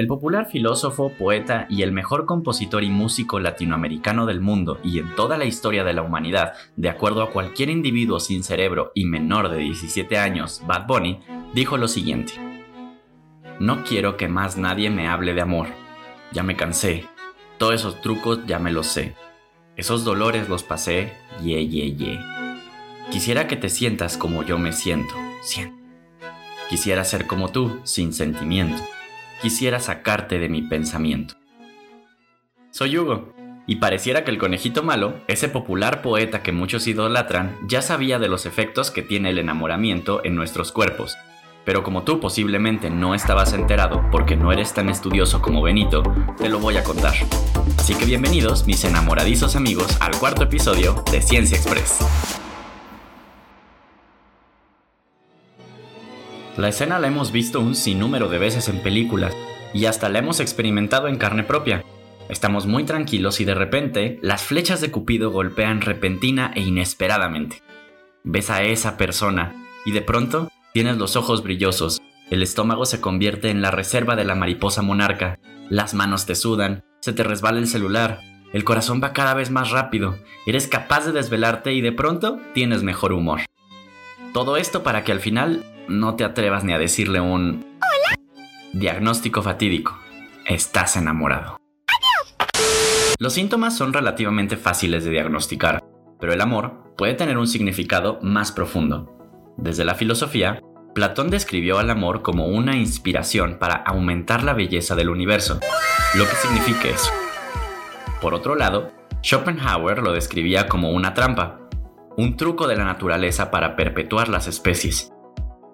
El popular filósofo, poeta y el mejor compositor y músico latinoamericano del mundo y en toda la historia de la humanidad, de acuerdo a cualquier individuo sin cerebro y menor de 17 años, Bad Bunny, dijo lo siguiente. No quiero que más nadie me hable de amor. Ya me cansé. Todos esos trucos ya me los sé. Esos dolores los pasé, ye, ye, ye. Quisiera que te sientas como yo me siento, siento. Quisiera ser como tú, sin sentimiento quisiera sacarte de mi pensamiento. Soy Hugo, y pareciera que el conejito malo, ese popular poeta que muchos idolatran, ya sabía de los efectos que tiene el enamoramiento en nuestros cuerpos. Pero como tú posiblemente no estabas enterado porque no eres tan estudioso como Benito, te lo voy a contar. Así que bienvenidos mis enamoradizos amigos al cuarto episodio de Ciencia Express. La escena la hemos visto un sinnúmero de veces en películas y hasta la hemos experimentado en carne propia. Estamos muy tranquilos y de repente las flechas de Cupido golpean repentina e inesperadamente. Ves a esa persona y de pronto tienes los ojos brillosos, el estómago se convierte en la reserva de la mariposa monarca, las manos te sudan, se te resbala el celular, el corazón va cada vez más rápido, eres capaz de desvelarte y de pronto tienes mejor humor. Todo esto para que al final no te atrevas ni a decirle un... Hola. Diagnóstico fatídico. Estás enamorado. Adiós. Los síntomas son relativamente fáciles de diagnosticar, pero el amor puede tener un significado más profundo. Desde la filosofía, Platón describió al amor como una inspiración para aumentar la belleza del universo, lo que significa eso. Por otro lado, Schopenhauer lo describía como una trampa, un truco de la naturaleza para perpetuar las especies.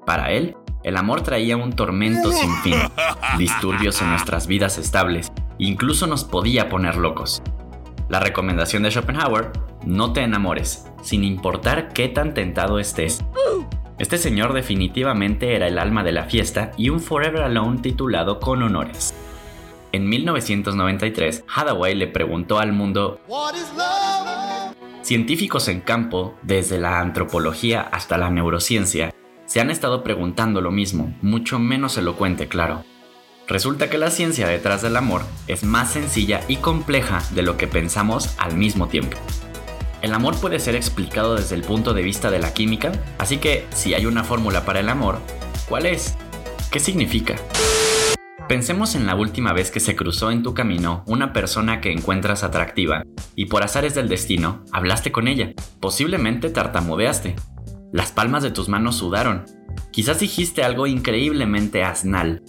Para él, el amor traía un tormento sin fin, disturbios en nuestras vidas estables, incluso nos podía poner locos. La recomendación de Schopenhauer, no te enamores, sin importar qué tan tentado estés. Este señor definitivamente era el alma de la fiesta y un Forever Alone titulado con honores. En 1993, Hathaway le preguntó al mundo, Científicos en campo, desde la antropología hasta la neurociencia, se han estado preguntando lo mismo, mucho menos elocuente, claro. Resulta que la ciencia detrás del amor es más sencilla y compleja de lo que pensamos al mismo tiempo. El amor puede ser explicado desde el punto de vista de la química, así que si hay una fórmula para el amor, ¿cuál es? ¿Qué significa? Pensemos en la última vez que se cruzó en tu camino una persona que encuentras atractiva y por azares del destino hablaste con ella. Posiblemente tartamudeaste, las palmas de tus manos sudaron. Quizás dijiste algo increíblemente asnal.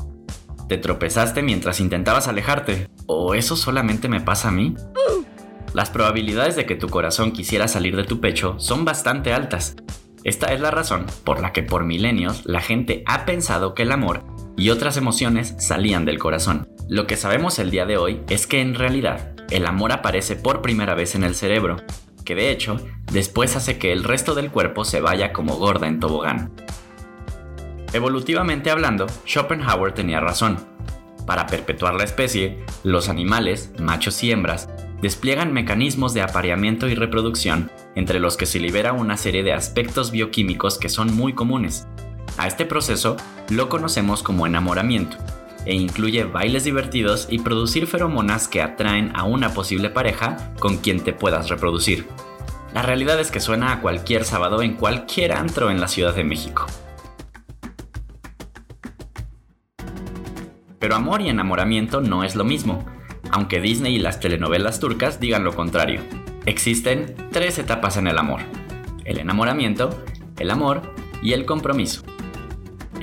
Te tropezaste mientras intentabas alejarte. ¿O eso solamente me pasa a mí? Las probabilidades de que tu corazón quisiera salir de tu pecho son bastante altas. Esta es la razón por la que por milenios la gente ha pensado que el amor y otras emociones salían del corazón. Lo que sabemos el día de hoy es que en realidad el amor aparece por primera vez en el cerebro que de hecho después hace que el resto del cuerpo se vaya como gorda en tobogán. Evolutivamente hablando, Schopenhauer tenía razón. Para perpetuar la especie, los animales, machos y hembras, despliegan mecanismos de apareamiento y reproducción, entre los que se libera una serie de aspectos bioquímicos que son muy comunes. A este proceso lo conocemos como enamoramiento, e incluye bailes divertidos y producir feromonas que atraen a una posible pareja con quien te puedas reproducir. La realidad es que suena a cualquier sábado en cualquier antro en la Ciudad de México. Pero amor y enamoramiento no es lo mismo, aunque Disney y las telenovelas turcas digan lo contrario. Existen tres etapas en el amor. El enamoramiento, el amor y el compromiso.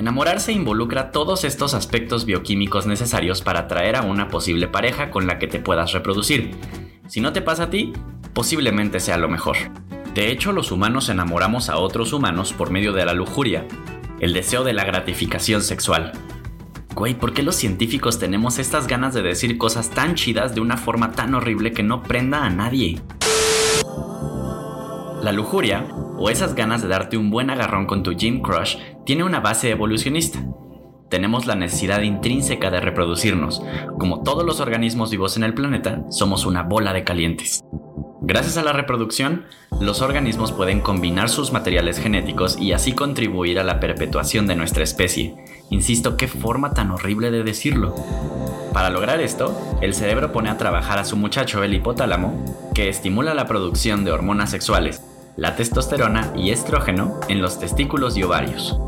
Enamorarse involucra todos estos aspectos bioquímicos necesarios para atraer a una posible pareja con la que te puedas reproducir. Si no te pasa a ti, posiblemente sea lo mejor. De hecho, los humanos enamoramos a otros humanos por medio de la lujuria, el deseo de la gratificación sexual. Güey, ¿por qué los científicos tenemos estas ganas de decir cosas tan chidas de una forma tan horrible que no prenda a nadie? La lujuria, o esas ganas de darte un buen agarrón con tu gym crush, tiene una base evolucionista. Tenemos la necesidad intrínseca de reproducirnos. Como todos los organismos vivos en el planeta, somos una bola de calientes. Gracias a la reproducción, los organismos pueden combinar sus materiales genéticos y así contribuir a la perpetuación de nuestra especie. Insisto, qué forma tan horrible de decirlo. Para lograr esto, el cerebro pone a trabajar a su muchacho el hipotálamo, que estimula la producción de hormonas sexuales, la testosterona y estrógeno en los testículos y ovarios.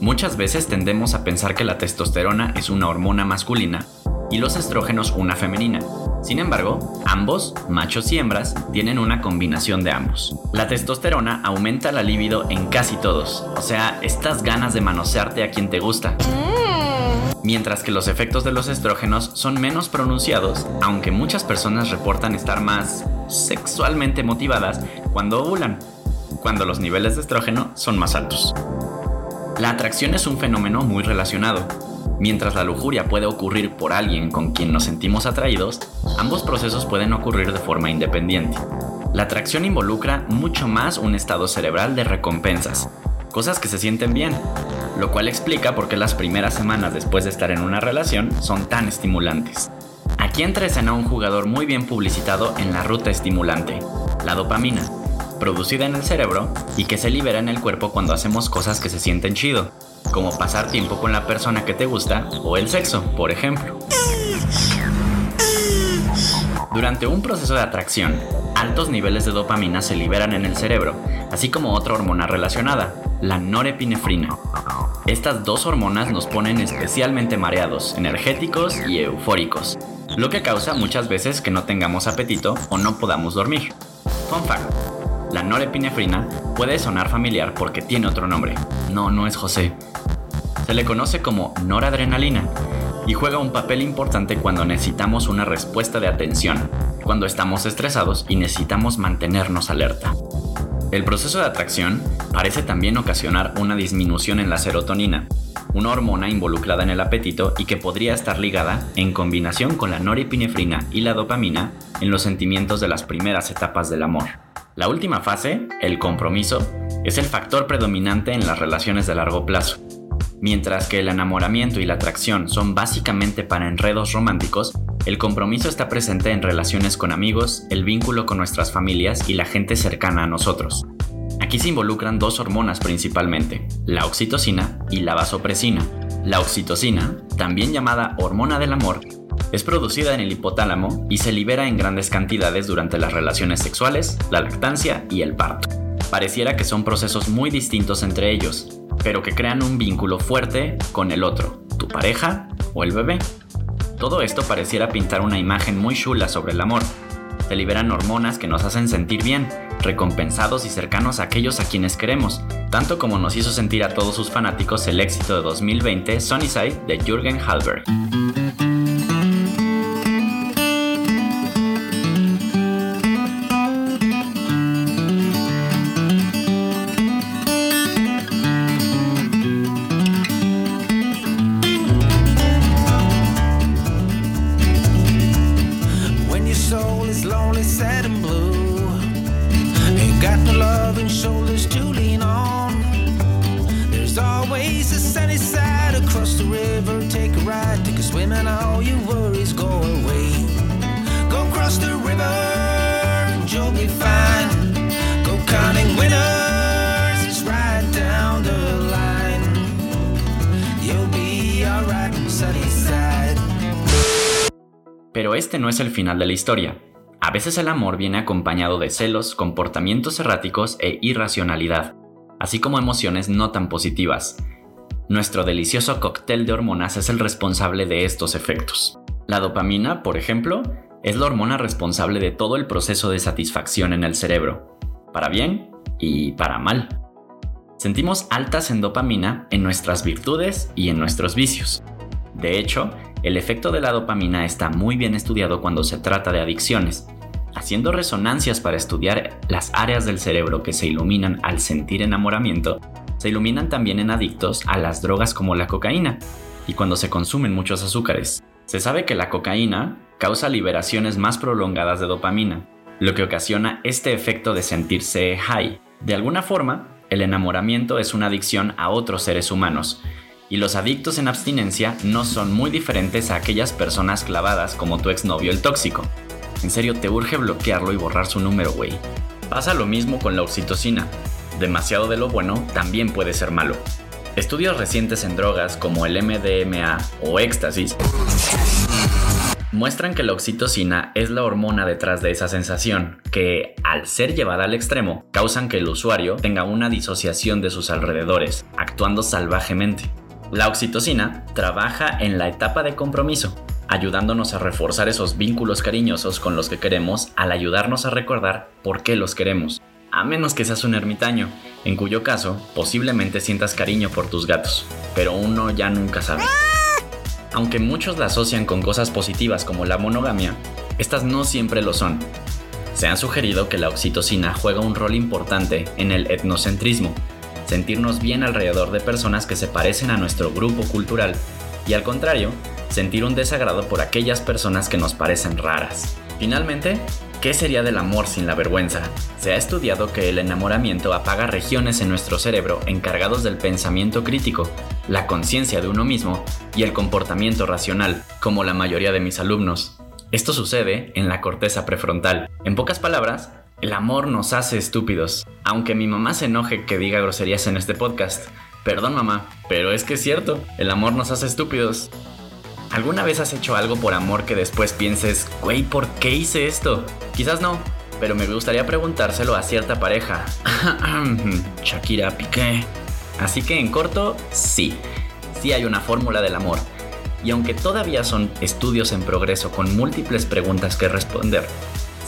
Muchas veces tendemos a pensar que la testosterona es una hormona masculina y los estrógenos una femenina. Sin embargo, ambos, machos y hembras, tienen una combinación de ambos. La testosterona aumenta la libido en casi todos, o sea, estas ganas de manosearte a quien te gusta. Mientras que los efectos de los estrógenos son menos pronunciados, aunque muchas personas reportan estar más sexualmente motivadas cuando ovulan, cuando los niveles de estrógeno son más altos. La atracción es un fenómeno muy relacionado. Mientras la lujuria puede ocurrir por alguien con quien nos sentimos atraídos, ambos procesos pueden ocurrir de forma independiente. La atracción involucra mucho más un estado cerebral de recompensas, cosas que se sienten bien, lo cual explica por qué las primeras semanas después de estar en una relación son tan estimulantes. Aquí entra escena un jugador muy bien publicitado en la ruta estimulante, la dopamina, producida en el cerebro y que se libera en el cuerpo cuando hacemos cosas que se sienten chido, como pasar tiempo con la persona que te gusta o el sexo, por ejemplo. Durante un proceso de atracción, altos niveles de dopamina se liberan en el cerebro, así como otra hormona relacionada, la norepinefrina. Estas dos hormonas nos ponen especialmente mareados, energéticos y eufóricos, lo que causa muchas veces que no tengamos apetito o no podamos dormir. Fun fact, la norepinefrina puede sonar familiar porque tiene otro nombre. No, no es José. Se le conoce como noradrenalina y juega un papel importante cuando necesitamos una respuesta de atención, cuando estamos estresados y necesitamos mantenernos alerta. El proceso de atracción parece también ocasionar una disminución en la serotonina, una hormona involucrada en el apetito y que podría estar ligada en combinación con la norepinefrina y la dopamina en los sentimientos de las primeras etapas del amor. La última fase, el compromiso, es el factor predominante en las relaciones de largo plazo. Mientras que el enamoramiento y la atracción son básicamente para enredos románticos, el compromiso está presente en relaciones con amigos, el vínculo con nuestras familias y la gente cercana a nosotros. Aquí se involucran dos hormonas principalmente, la oxitocina y la vasopresina. La oxitocina, también llamada hormona del amor, es producida en el hipotálamo y se libera en grandes cantidades durante las relaciones sexuales, la lactancia y el parto. Pareciera que son procesos muy distintos entre ellos, pero que crean un vínculo fuerte con el otro, tu pareja o el bebé. Todo esto pareciera pintar una imagen muy chula sobre el amor. Se liberan hormonas que nos hacen sentir bien, recompensados y cercanos a aquellos a quienes queremos, tanto como nos hizo sentir a todos sus fanáticos el éxito de 2020 Sunnyside de Jürgen Halberg. Pero este no es el final de la historia. A veces el amor viene acompañado de celos, comportamientos erráticos e irracionalidad, así como emociones no tan positivas. Nuestro delicioso cóctel de hormonas es el responsable de estos efectos. La dopamina, por ejemplo, es la hormona responsable de todo el proceso de satisfacción en el cerebro, para bien y para mal. Sentimos altas en dopamina en nuestras virtudes y en nuestros vicios. De hecho, el efecto de la dopamina está muy bien estudiado cuando se trata de adicciones, haciendo resonancias para estudiar las áreas del cerebro que se iluminan al sentir enamoramiento, se iluminan también en adictos a las drogas como la cocaína y cuando se consumen muchos azúcares. Se sabe que la cocaína causa liberaciones más prolongadas de dopamina, lo que ocasiona este efecto de sentirse high. De alguna forma, el enamoramiento es una adicción a otros seres humanos, y los adictos en abstinencia no son muy diferentes a aquellas personas clavadas como tu exnovio el tóxico. En serio, te urge bloquearlo y borrar su número, güey. Pasa lo mismo con la oxitocina. Demasiado de lo bueno también puede ser malo. Estudios recientes en drogas como el MDMA o éxtasis muestran que la oxitocina es la hormona detrás de esa sensación, que, al ser llevada al extremo, causan que el usuario tenga una disociación de sus alrededores, actuando salvajemente. La oxitocina trabaja en la etapa de compromiso, ayudándonos a reforzar esos vínculos cariñosos con los que queremos al ayudarnos a recordar por qué los queremos. A menos que seas un ermitaño, en cuyo caso posiblemente sientas cariño por tus gatos, pero uno ya nunca sabe. Aunque muchos la asocian con cosas positivas como la monogamia, estas no siempre lo son. Se ha sugerido que la oxitocina juega un rol importante en el etnocentrismo, sentirnos bien alrededor de personas que se parecen a nuestro grupo cultural, y al contrario, sentir un desagrado por aquellas personas que nos parecen raras. Finalmente, ¿qué sería del amor sin la vergüenza? Se ha estudiado que el enamoramiento apaga regiones en nuestro cerebro encargados del pensamiento crítico, la conciencia de uno mismo y el comportamiento racional, como la mayoría de mis alumnos. Esto sucede en la corteza prefrontal. En pocas palabras, el amor nos hace estúpidos. Aunque mi mamá se enoje que diga groserías en este podcast. Perdón mamá, pero es que es cierto, el amor nos hace estúpidos. ¿Alguna vez has hecho algo por amor que después pienses, güey, ¿por qué hice esto? Quizás no, pero me gustaría preguntárselo a cierta pareja. Shakira Piqué. Así que en corto, sí, sí hay una fórmula del amor. Y aunque todavía son estudios en progreso con múltiples preguntas que responder,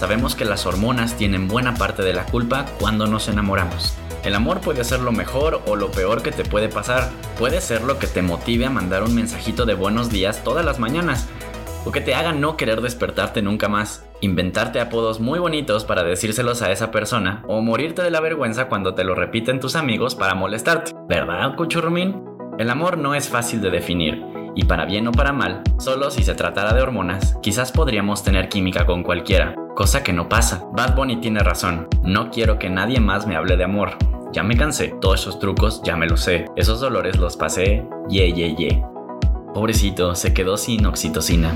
sabemos que las hormonas tienen buena parte de la culpa cuando nos enamoramos. El amor puede ser lo mejor o lo peor que te puede pasar. Puede ser lo que te motive a mandar un mensajito de buenos días todas las mañanas. O que te haga no querer despertarte nunca más. Inventarte apodos muy bonitos para decírselos a esa persona. O morirte de la vergüenza cuando te lo repiten tus amigos para molestarte. ¿Verdad, cuchurrumín? El amor no es fácil de definir. Y para bien o para mal, solo si se tratara de hormonas, quizás podríamos tener química con cualquiera, cosa que no pasa. Bad Bunny tiene razón, no quiero que nadie más me hable de amor, ya me cansé, todos esos trucos ya me los sé. Esos dolores los pasé, ye, ye, ye. Pobrecito, se quedó sin oxitocina.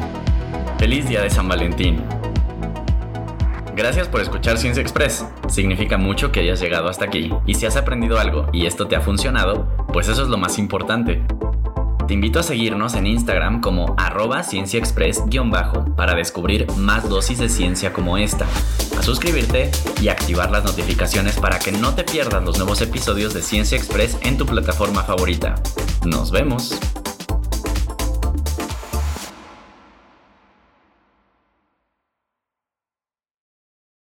Feliz día de San Valentín. Gracias por escuchar Ciencia Express. Significa mucho que hayas llegado hasta aquí. Y si has aprendido algo y esto te ha funcionado, pues eso es lo más importante. Te invito a seguirnos en Instagram como arroba cienciaexpress-bajo para descubrir más dosis de ciencia como esta, a suscribirte y activar las notificaciones para que no te pierdas los nuevos episodios de Ciencia Express en tu plataforma favorita. Nos vemos.